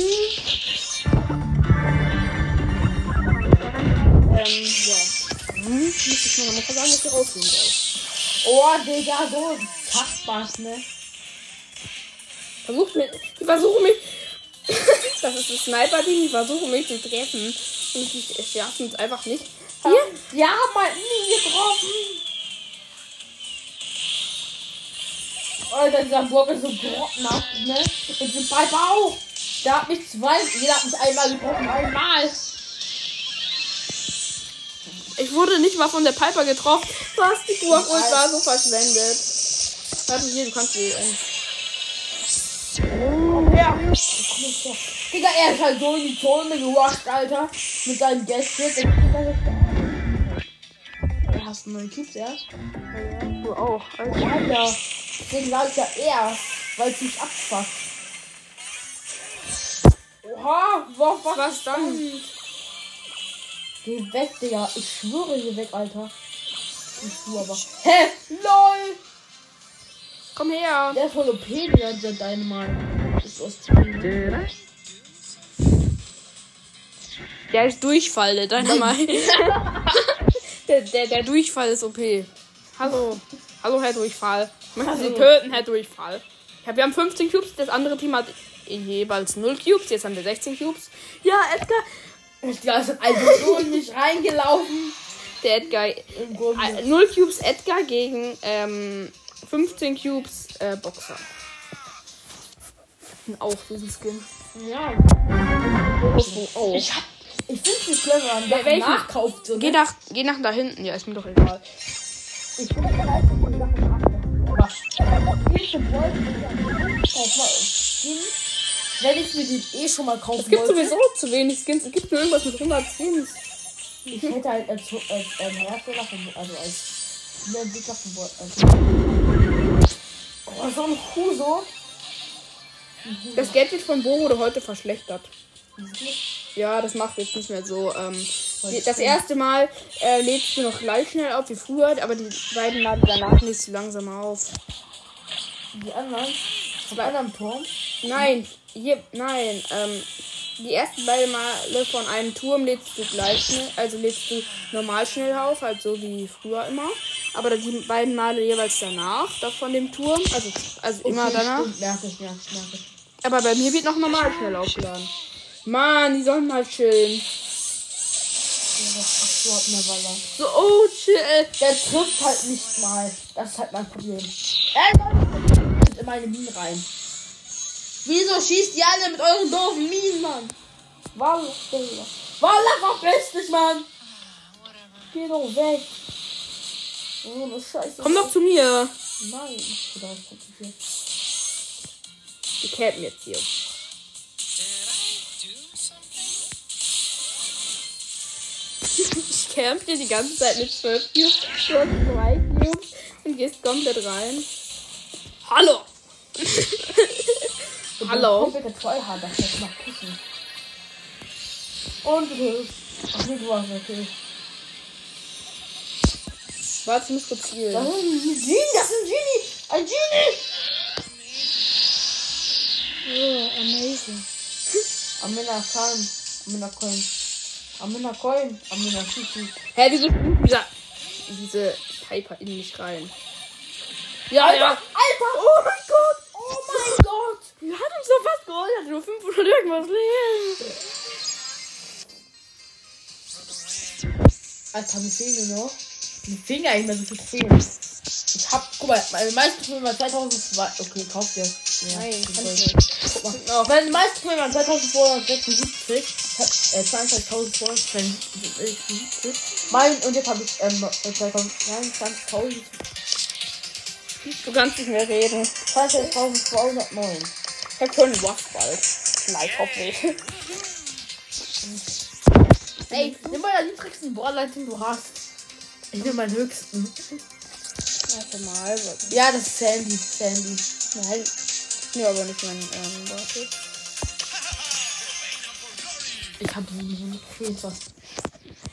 [SPEAKER 1] Ähm, ja. Hm, muss ich nur noch mal sagen, was hier rausgehen soll.
[SPEAKER 2] Oh, Digga, so Kackbass, ne?
[SPEAKER 1] Versucht mir. Die versuchen mich. das ist ein Sniper-Team, die versuchen mich zu treffen. Und ich, ich schaffen es einfach nicht. Hier?
[SPEAKER 2] Ja, mal nie getroffen. Alter, dieser Burg ist so grottenhaft, ne? Und sind Piper auch. Der hat mich zwei, jeder hat mich einmal getroffen, einmal.
[SPEAKER 1] Ich wurde nicht mal von der Piper getroffen. Was? Die und war so verschwendet. Warte hier, du kannst die. Ähm,
[SPEAKER 2] Ja. Digga, er ist halt so in die Zone gerusht, Alter. Mit seinem Gästchen. Hast du neue Cubes erst?
[SPEAKER 1] du auch. Also,
[SPEAKER 2] Alter. Deswegen sag ich ja erst, weil es nicht abfuckt. Oha, was, was,
[SPEAKER 1] was dann?
[SPEAKER 2] Geh weg, Digga. Ich schwöre, geh weg, Alter. Ich schwöre aber. Hä? LOL!
[SPEAKER 1] Komm her.
[SPEAKER 2] Der ist voll OP, Digga, dieser Dynamite. Ist aus.
[SPEAKER 1] Der ist Durchfall, der Dynamite. der, der, der Durchfall ist OP. Hallo. Hallo, Herr Durchfall. Ich möchte Sie töten, Herr Durchfall. Ja, wir haben 15 Cubes, das andere Team hat jeweils 0 Cubes. Jetzt haben wir 16 Cubes. Ja, Edgar.
[SPEAKER 2] Edgar ist einfach so in mich reingelaufen.
[SPEAKER 1] Der Edgar.
[SPEAKER 2] Im Grunde.
[SPEAKER 1] Äh, 0 Cubes Edgar gegen ähm, 15 Cubes äh, Boxer. Auch diesen Skin.
[SPEAKER 2] Ja.
[SPEAKER 1] Oh.
[SPEAKER 2] Ich hab. Ich find's nicht clever, wer
[SPEAKER 1] welchen?
[SPEAKER 2] nachkauft. So,
[SPEAKER 1] Geh
[SPEAKER 2] ne?
[SPEAKER 1] nach, geh nach da hinten. Ja, ist mir doch egal.
[SPEAKER 2] Ich bin bereit, die Sachen nachkaufen. Wie viel wollte ich Kauf mal auf Skin. Wenn ich mir den eh schon mal kaufen
[SPEAKER 1] Es gibt
[SPEAKER 2] wollte.
[SPEAKER 1] sowieso zu wenig Skins. Es gibt nur irgendwas mit 100 Skins.
[SPEAKER 2] Ich hätte halt als, als ähm, Hersteller von, also als Spieleentwickler von also, Oh, so ein Huso.
[SPEAKER 1] Das Gadget von Bo wurde heute verschlechtert. Ja, das macht jetzt nicht mehr so. Ähm, die- das erste Mal äh, lädst du noch gleich schnell auf wie früher, aber die beiden laden danach nicht so langsam auf.
[SPEAKER 2] Die anderen. Vom anderen Turm.
[SPEAKER 1] Nein, hier, nein. Ähm, die ersten beiden Male von einem Turm lädst du gleich schnell, also lädst du normal schnell auf, halt so wie früher immer. Aber die beiden Male jeweils danach, da von dem Turm, also, also immer
[SPEAKER 2] Okay,
[SPEAKER 1] danach.
[SPEAKER 2] stimmt, Merke ich, merke ich, merke ich.
[SPEAKER 1] Aber bei mir wird noch normal schnell aufgeladen. Mann, die sollen mal chillen.
[SPEAKER 2] So,
[SPEAKER 1] oh, chill.
[SPEAKER 2] Der trifft halt nicht mal. Das ist halt mein Problem. Er kommt in meine Minen rein. Wieso schießt ihr alle mit euren doofen Minen, Mann? Walla, Digga. Walla, verpiss dich, Mann! Geh doch weg. Oh, das Scheiße.
[SPEAKER 1] Komm doch zu mir.
[SPEAKER 2] Nein, ich bin auch zu viel.
[SPEAKER 1] Die campen jetzt hier. ich camp hier die ganze Zeit mit 12 Cubes, 2 Cubes und gehst komplett rein. Hallo! Hallo.
[SPEAKER 2] Komplett Tryhard, das jetzt nach Küssen. Und du. Ach nee, du warst okay.
[SPEAKER 1] Warte, ich muss kurz
[SPEAKER 2] Das
[SPEAKER 1] spielen.
[SPEAKER 2] ist ein Genie, das ist ein Genie! Ein Genie!
[SPEAKER 1] Oh, amazing.
[SPEAKER 2] Amina Khan. Amina Coin. Amina Coin. Amina Shishi.
[SPEAKER 1] Hä, wieso dieser, diese Piper in mich rein? Ja, ja.
[SPEAKER 2] Alter! Oh mein Gott!
[SPEAKER 1] Hatten uns doch fast geholt, hat nur 500 irgendwas Leben.
[SPEAKER 2] Alter, fehlen nur noch. Fehlen ja nicht mehr so viel Zehen. Ich hab, guck mal, meine meisten waren 2002. Okay, kauf dir. Ja,
[SPEAKER 1] Nein,
[SPEAKER 2] Guck mal.
[SPEAKER 1] Auch.
[SPEAKER 2] Meine meisten waren 2276. Hat, äh, 22.276. Mein, und jetzt habe ich, ähm, 2022.000.
[SPEAKER 1] Du kannst nicht mehr reden.
[SPEAKER 2] 22.209.
[SPEAKER 1] Ich hab schon was bald. Vielleicht hoffentlich.
[SPEAKER 2] Ey, nimm mal den niedrigsten Brawler, den du hast. Ich nehme meinen höchsten.
[SPEAKER 1] Warte mal.
[SPEAKER 2] Ja, das ist Sandy. Sandy.
[SPEAKER 1] Nein. Nee, aber nicht mein, ähm, warte.
[SPEAKER 2] Ich hab die Filter.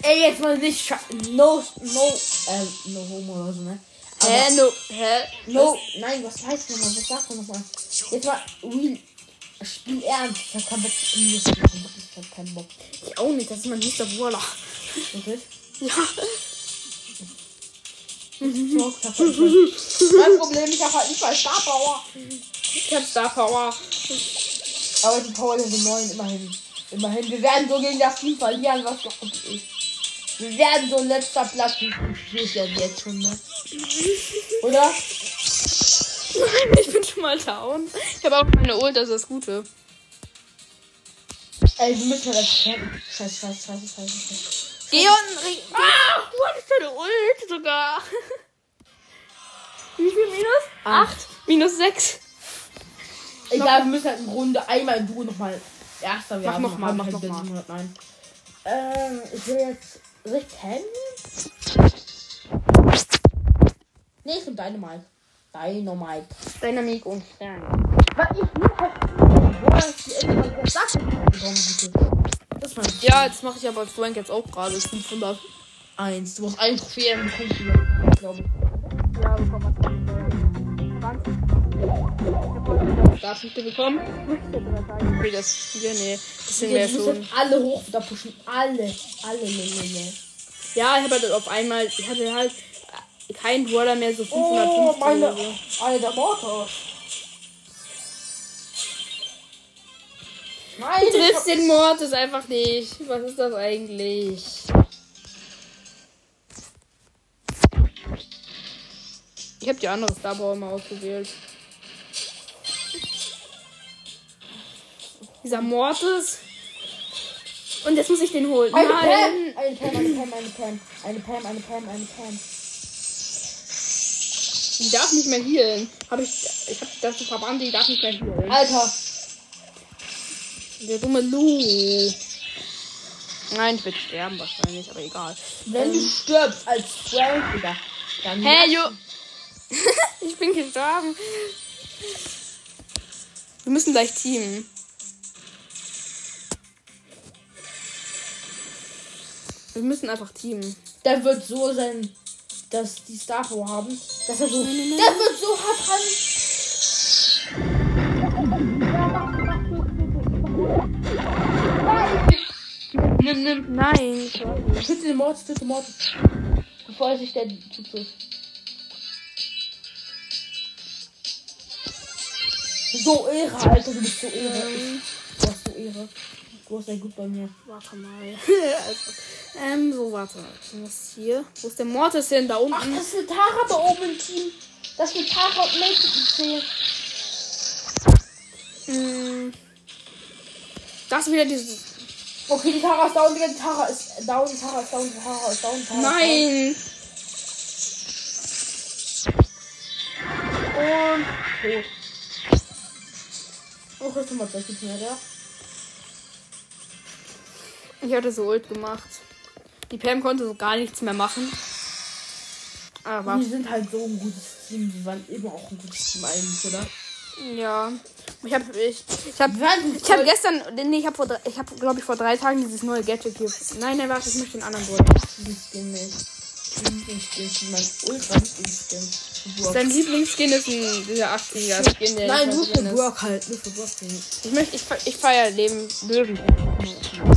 [SPEAKER 2] Ey, jetzt mal nicht No, no, ähm, no homo oder so, ne? Aber
[SPEAKER 1] Hä, no, hä?
[SPEAKER 2] no, nein, was heißt nochmal? Was sagt man nochmal? Jetzt mal, real. Spiel ernst. Ich hab keinen Bock. Ich hab keinen Bock.
[SPEAKER 1] Ich auch nicht, das ist mein nächster Brawler.
[SPEAKER 2] Wirklich?
[SPEAKER 1] Ja.
[SPEAKER 2] Mein Problem, ich hab halt nicht mal Star Power.
[SPEAKER 1] Ich hab Star Power.
[SPEAKER 2] Aber die Power Level 9, immerhin. Immerhin. Wir werden so gegen das Team verlieren, was doch gut ist. Wir werden so letzter Platz. Ich ja jetzt schon, ne? Oder?
[SPEAKER 1] Ich bin schon mal down. Ich habe auch meine Ult, das ist das Gute.
[SPEAKER 2] Ey, wir müssen das campen. Scheiße, scheiße, scheiße, scheiße, scheiße.
[SPEAKER 1] Geh und. Ah, du hattest deine Ult sogar. Wie viel Minus?
[SPEAKER 2] Acht.
[SPEAKER 1] Minus 6.
[SPEAKER 2] Egal, wir müssen halt in Runde einmal in Duo nochmal Erster werden.
[SPEAKER 1] mal, mach
[SPEAKER 2] halt
[SPEAKER 1] noch
[SPEAKER 2] bis
[SPEAKER 1] mal.
[SPEAKER 2] 109. Ähm, ich will jetzt. Soll ich pennen? Nee, ich bin Dynamite. Dynamite.
[SPEAKER 1] Dynamik und Stern.
[SPEAKER 2] Weil ich will halt. Ich das mein
[SPEAKER 1] Ja, das mache ich aber als Frank jetzt auch gerade. 500.
[SPEAKER 2] Eins. Du hast einen Trophäen bekommst du ja, glaube ich.
[SPEAKER 1] Ja, bekommen wir Startpunkte bekommen. Okay, das Spiel, nee. Das sind wir ja
[SPEAKER 2] müssen
[SPEAKER 1] schon.
[SPEAKER 2] alle hoch da pushen. Alle. Alle, le, le, le.
[SPEAKER 1] Ja, ich habe halt auf einmal. Ich hatte halt keinen Brawler mehr so 550
[SPEAKER 2] Oh, meine.
[SPEAKER 1] oder so.
[SPEAKER 2] Alter, Mortar. Nein,
[SPEAKER 1] Du
[SPEAKER 2] ich
[SPEAKER 1] triffst den Mortis einfach nicht. Was ist das eigentlich? Ich habe die andere Star Power mal ausgewählt. Dieser Mortis. Und jetzt muss ich den holen.
[SPEAKER 2] Eine
[SPEAKER 1] Nein.
[SPEAKER 2] Pam, eine Pam, eine Pam, eine Pam, eine Pam, eine Pam, eine Pam.
[SPEAKER 1] Die darf nicht mehr healen. Hab ich. Ich hab das verbannt, die darf nicht mehr healen.
[SPEAKER 2] Alter,
[SPEAKER 1] Der dumme Lu. Nein, ich werde sterben wahrscheinlich, aber egal.
[SPEAKER 2] wenn du stirbst als Frank, Digga, dann.
[SPEAKER 1] Hey, Jo. ich bin gestorben. Wir müssen gleich teamen. Wir müssen einfach teamen.
[SPEAKER 2] Der wird so sein, dass die Star Power haben, dass er so. Der wird so hart dran.
[SPEAKER 1] Nimm, nimm. Nein.
[SPEAKER 2] Töte den Mord, töte den Mord. Bevor er sich der zutrifft. So Ehre, Alter, du bist so Ehre. Du hast so Ehre. Du hast ja gut bei mir.
[SPEAKER 1] Warte mal. also, ähm, so, warte. Was ist hier? Wo ist der Mortis hin? Da
[SPEAKER 2] Ach,
[SPEAKER 1] unten.
[SPEAKER 2] das ist eine Tara da oben im Team. Das ist eine Tara und Nate zählen.
[SPEAKER 1] Hm. Das ist wieder dieses.
[SPEAKER 2] Okay, die Tara ist down. Die Tara ist down, die Tara ist down, die Tara ist down, Tara
[SPEAKER 1] Nein!
[SPEAKER 2] ist down. Und tot. Oh, Christian hat nicht mehr, der.
[SPEAKER 1] Ich hatte so Ult gemacht. Die Pam konnte so gar nichts mehr machen. Aber
[SPEAKER 2] Die sind halt so ein gutes Team. Die waren immer auch ein gutes Team eigentlich, oder?
[SPEAKER 1] ja, ich habe ich, ich
[SPEAKER 2] werden
[SPEAKER 1] ich habe gestern, nee, ich habe vor, ich habe glaube ich vor drei Tagen dieses neue Gadget hier. Nein, nein, warte, ich möchte den anderen Bruder.
[SPEAKER 2] diesen Skin nicht. Lieblingsskin ist mein ultra Lieblingsskin.
[SPEAKER 1] Sein Lieblingsskin ist ein, dieser 80er Skin, der
[SPEAKER 2] Nein, nur für. Burg halt. Nur für Burg.
[SPEAKER 1] Ich möchte, ich, ich feiere Leben Löwen.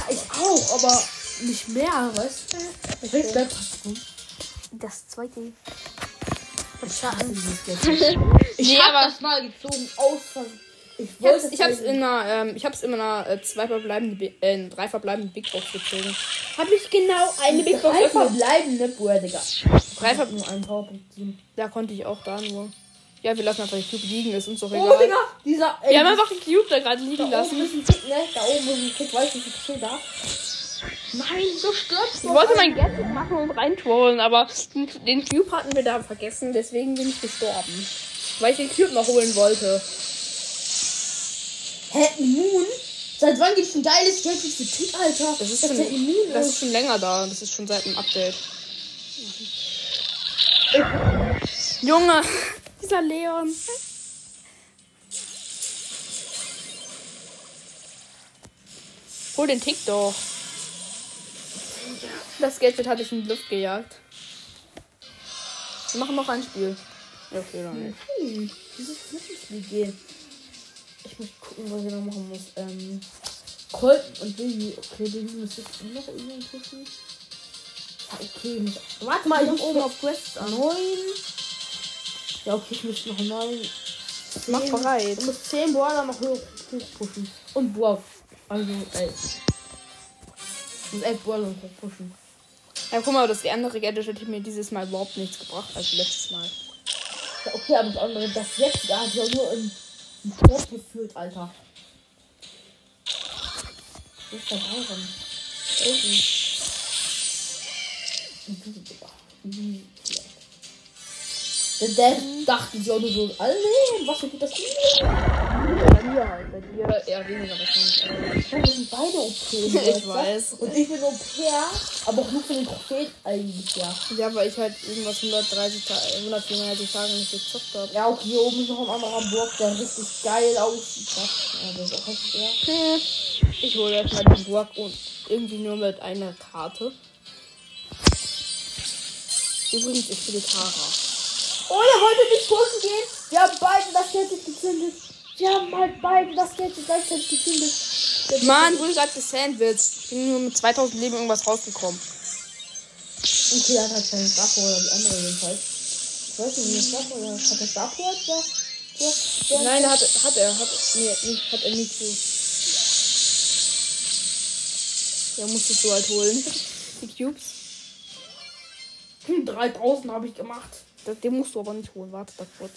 [SPEAKER 2] Ich auch, aber nicht mehr, weißt du? Ich will das
[SPEAKER 1] Das zweite.
[SPEAKER 2] Ich hasse dieses. Ich
[SPEAKER 1] Nee,
[SPEAKER 2] das mal gezogen aus Versehen. Ich
[SPEAKER 1] Ich hab's, ich hab's in einer, ähm, ich hab's in einer äh, zwei verbleibende, Bi- äh, drei verbleibende Big Box gezogen. Hab ich genau eine Big Box
[SPEAKER 2] bleiben, ne, Bruder, Digga.
[SPEAKER 1] Drei ver
[SPEAKER 2] nur einen Powerpunkt ziehen.
[SPEAKER 1] da konnte ich auch da nur. Ja, wir lassen einfach den Cube liegen, ist uns doch
[SPEAKER 2] Oh,
[SPEAKER 1] egal.
[SPEAKER 2] Digga, dieser. Ey,
[SPEAKER 1] wir haben einfach den Cube da gerade liegen
[SPEAKER 2] da oben
[SPEAKER 1] lassen.
[SPEAKER 2] ist ein Tick, ne? Da oben ist ein Tick, weißt du, wie viel da? Nein, so stirbst
[SPEAKER 1] Ich wollte mein Gadget machen und reintrollen, aber den Cube hatten wir da vergessen, deswegen bin ich gestorben. Weil ich den Cube noch holen wollte.
[SPEAKER 2] Hä, immun? Seit wann gibt's ein geiles Gadget für Tick, Alter?
[SPEAKER 1] Das ist schon,
[SPEAKER 2] immun
[SPEAKER 1] das
[SPEAKER 2] ist.
[SPEAKER 1] ist schon länger da. Das ist schon seit dem Update. Junge, dieser Leon. Hol den Tick doch. Das Gadget hatte ich in die Luft gejagt. Wir machen noch ein Spiel. Ja, okay, dann nicht.
[SPEAKER 2] Hm, dieses Flüssigspiel gehen. Ich muss gucken, was ich noch machen muss. Ähm, Colton und Lily. Okay, Lily muss jetzt noch irgendwann pushen. Ja, okay. Muss, warte mal, ich hab oben auf Quest an. Neun. Ja, okay, ich muss noch neun.
[SPEAKER 1] Mach
[SPEAKER 2] zehn-
[SPEAKER 1] bereit.
[SPEAKER 2] Ich muss 10 Brawler noch hoch, hoch pushen. Und Brawl. Also 11. Ich muss 11 Brawler noch hoch pushen.
[SPEAKER 1] Ja, guck mal, das die andere Gadget hat mir dieses Mal überhaupt nichts gebracht als letztes Mal.
[SPEAKER 2] Ja, okay, aber das andere, das jetzt, da hat ja nur im Sport geführt, Alter. Wo ist der Byron? Unten. Der Dad dachte sich auch nur so, alle, was für gut das ist.
[SPEAKER 1] Bei mir halt, bei dir eher weniger wahrscheinlich.
[SPEAKER 2] Wir sind beide OP.
[SPEAKER 1] Ich weiß.
[SPEAKER 2] Und ich bin OP, aber auch nur für den Trophäen eigentlich, ja.
[SPEAKER 1] Ja, weil ich halt irgendwas 130 Tage, 134 Tage nicht gezockt habe.
[SPEAKER 2] Ja, okay, hier oben ist noch ein anderer Burg, der richtig geil aussieht. Ja, das ist auch richtig geil.
[SPEAKER 1] Hm, Ich hole erstmal den Burg und irgendwie nur mit einer Karte. Übrigens, ich spiele Tara.
[SPEAKER 2] Oh, er wollte nicht pushen gehen. Wir haben beide das Gadget gezündet. Wir haben halt beide das Gadget gleichzeitig. Der
[SPEAKER 1] Mann, wurde gerade gesandwiched. Ich bin nur mit 2000 Leben irgendwas rausgekommen.
[SPEAKER 2] Okay, hat halt keine Waffe oder die andere jedenfalls. Ich weiß nicht, wie das Waffe oder hat er Waffe oder? Ja. Ja. Ja.
[SPEAKER 1] Nein, hat, hat er. Hat, nee, nicht, hat er nicht so. Ja, musstest du halt holen. Die Cubes.
[SPEAKER 2] Hm, 3000 habe ich gemacht.
[SPEAKER 1] Den musst du aber nicht holen. Warte da kurz.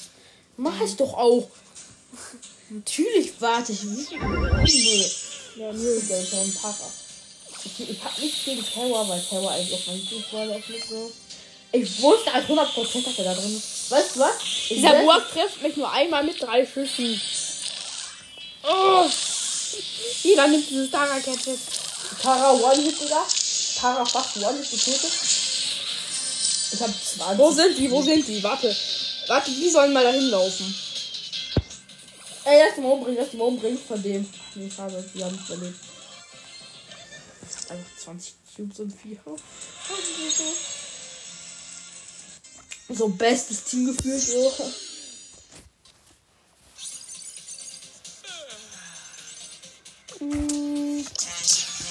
[SPEAKER 2] Mach ich doch auch. Natürlich warte ich. Nee. Ja, nee, der ist ja ein Para. Okay, ich hab nichts gegen Terror, weil Terror eigentlich auch mein Lieblingswahl ist nicht so. Ich wusste als 100% dass er da drin ist. Weißt du was? Ich
[SPEAKER 1] Dieser Burg trifft mich nur einmal mit drei Schüssen. Oh. Jeder nimmt dieses Tara-Gadget.
[SPEAKER 2] Tara One-Hit, Digga. Tara fast One-Hit getötet. Ich hab 20.
[SPEAKER 1] Wo sind die? Wo sind die? Warte. Warte, die sollen mal dahin laufen.
[SPEAKER 2] Ey, lass mal umbringen, lass mal umbringen von dem. Nee, schade, die haben nicht überlebt.
[SPEAKER 1] Einfach 20 Cubes und 4.
[SPEAKER 2] So, bestes Teamgefühl, so.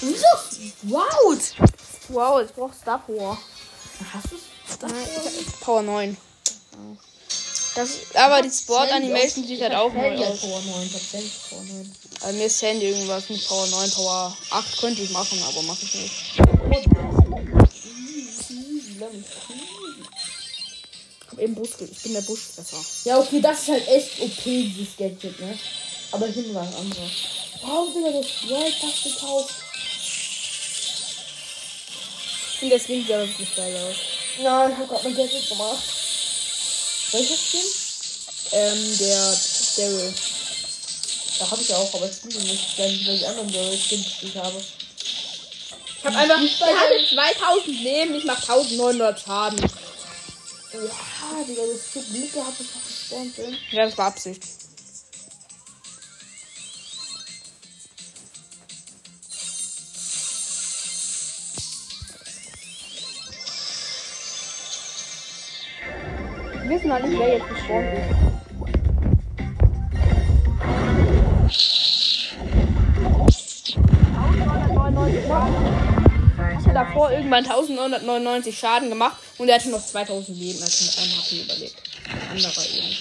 [SPEAKER 2] Wieso? Wow!
[SPEAKER 1] Wow, ich brauch Star Power.
[SPEAKER 2] Hast?
[SPEAKER 1] Nein, ich hab Power 9. Das, aber die Sport Animation sieht halt auch neu aus.
[SPEAKER 2] Power 9, tatsächlich Power 9.
[SPEAKER 1] Also mir ist Sandy irgendwas mit Power 9, Power 8 könnte ich machen, aber mache ich nicht. Ich hab eben Bus, ich bin der Bus besser.
[SPEAKER 2] Ja, okay, das ist halt echt OP, dieses Gadget, ne? Aber ich nehme was anderes. Wow, Digga, du hast World Pass gekauft.
[SPEAKER 1] Ich finde sieht aber wirklich geil aus.
[SPEAKER 2] Nein, ich hab grad mein Gadget gemacht. Welches Skin?
[SPEAKER 1] Ähm, der Daryl.
[SPEAKER 2] Da habe ich ja auch, aber ich spiele nicht. Weil ich die anderen Daryl Skins gespielt habe.
[SPEAKER 1] Ich hab einfach. Ich hatte 2000 Leben, ich mach 1900 Schaden.
[SPEAKER 2] Ja, Digga, du hast so Glück gehabt, dass ich gespawnt bin.
[SPEAKER 1] Ja, das war Absicht. Wir wissen halt nicht, wer jetzt gespawnt ist. Ich hatte davor irgendwann 1999 Schaden gemacht und er hatte noch 2000 Leben. Er hat mit einem HP überlebt. Ein anderer eben.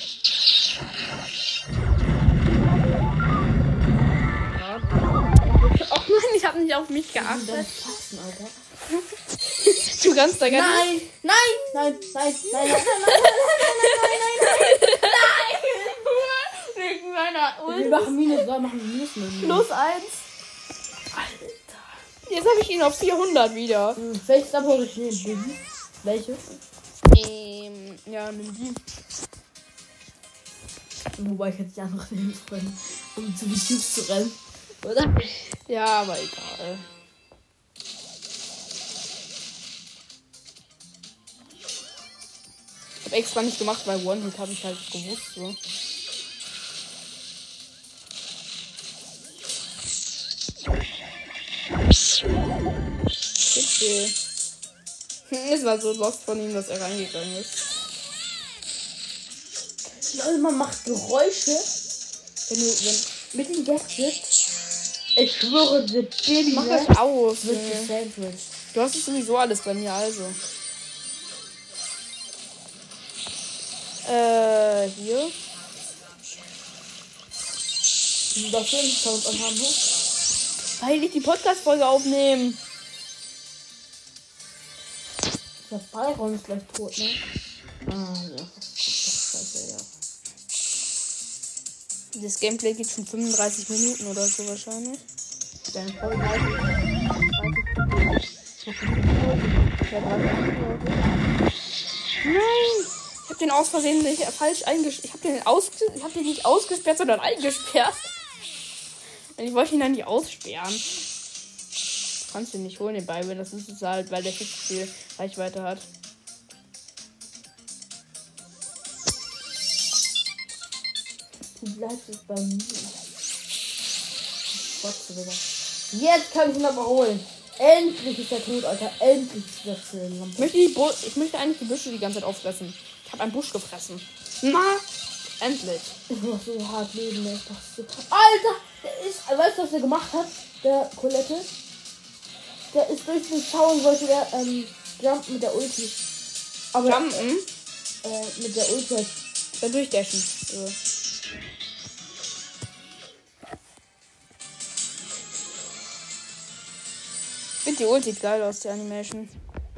[SPEAKER 1] Ja. Oh nein, ich habe nicht auf mich geachtet.
[SPEAKER 2] Dein Fassen, Alter.
[SPEAKER 1] Du kannst da gar
[SPEAKER 2] Nein, nein, nein, nein, nein, nein, nein,
[SPEAKER 1] Wegen meiner
[SPEAKER 2] nein. Wir machen Minus, wir machen Minus. Minus.
[SPEAKER 1] Plus 1. Jetzt habe ich ihn auf 400 wieder.
[SPEAKER 2] Hm, Welches Abo soll ich nehmen? Baby? Welche?
[SPEAKER 1] Ähm, ja, nimm die.
[SPEAKER 2] Wobei ich jetzt die andere nehmen können, um zu den Cubes zu rennen. Oder?
[SPEAKER 1] Ja, aber egal. Extra nicht gemacht, weil One-Hit habe ich halt gewusst. So. Bitte. Es war so lost von ihm, dass er reingegangen ist.
[SPEAKER 2] Leute, man macht Geräusche, wenn du, wenn, mit dem Gadget. Ich schwöre, der Baby
[SPEAKER 1] Mach das aus.
[SPEAKER 2] wird gesandwiched.
[SPEAKER 1] Du hast es sowieso alles bei mir, also. Äh, hier.
[SPEAKER 2] Was für ein Sound anhaben wir?
[SPEAKER 1] Weil ich die Podcast-Folge aufnehmen.
[SPEAKER 2] Der Byron ist gleich tot, ne? Ah, ja. Scheiße, ja.
[SPEAKER 1] Das Gameplay geht schon 35 Minuten oder so wahrscheinlich.
[SPEAKER 2] Deine Folge
[SPEAKER 1] Nein! Ich hab den aus Versehen nicht falsch eingesperrt. Ich hab den, ausge ich hab den nicht ausgesperrt, sondern eingesperrt. Ich wollte ihn dann nicht aussperren. Du kannst den nicht holen, den Byron. Das ist es halt, weil der viel Reichweite hat.
[SPEAKER 2] Du bleibst es bei mir. Jetzt kann ich ihn aber holen. Endlich ist er tot, Alter. Endlich ist das für
[SPEAKER 1] Ich möchte, die Bu ich möchte eigentlich die Büsche die ganze Zeit auffressen. Ich habe einen Busch gefressen. Na, endlich.
[SPEAKER 2] Ich muss so hart leben, ey. So. Alter! Der ist. Weißt du, was der gemacht hat? Der Colette? Der ist durch den Zaun, wollte der ähm, jumpen mit der Ulti. Aber
[SPEAKER 1] Jumpen,
[SPEAKER 2] äh, mit der Ulti halt.
[SPEAKER 1] dann durchdashen. So. Ich finde die Ult sieht geil aus, die Animation.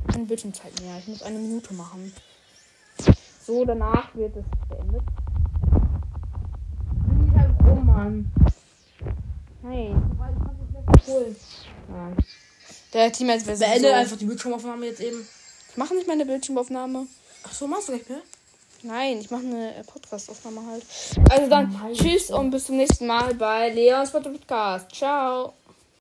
[SPEAKER 1] Eine Bildschirmzeit mehr. Ich muss eine Minute machen. So, danach wird es beendet.
[SPEAKER 2] Oh Mann.
[SPEAKER 1] Nein.
[SPEAKER 2] Cool.
[SPEAKER 1] Nein. Der Team jetzt
[SPEAKER 2] Beende einfach die Bildschirmaufnahme jetzt eben.
[SPEAKER 1] Ich mache nicht meine Bildschirmaufnahme.
[SPEAKER 2] Ach so, machst du gleich mehr?
[SPEAKER 1] Nein, ich mache eine äh, Podcast-Aufnahme halt. Also dann,
[SPEAKER 2] Mein
[SPEAKER 1] tschüss und bis zum nächsten Mal bei Leons Podcast. Ciao.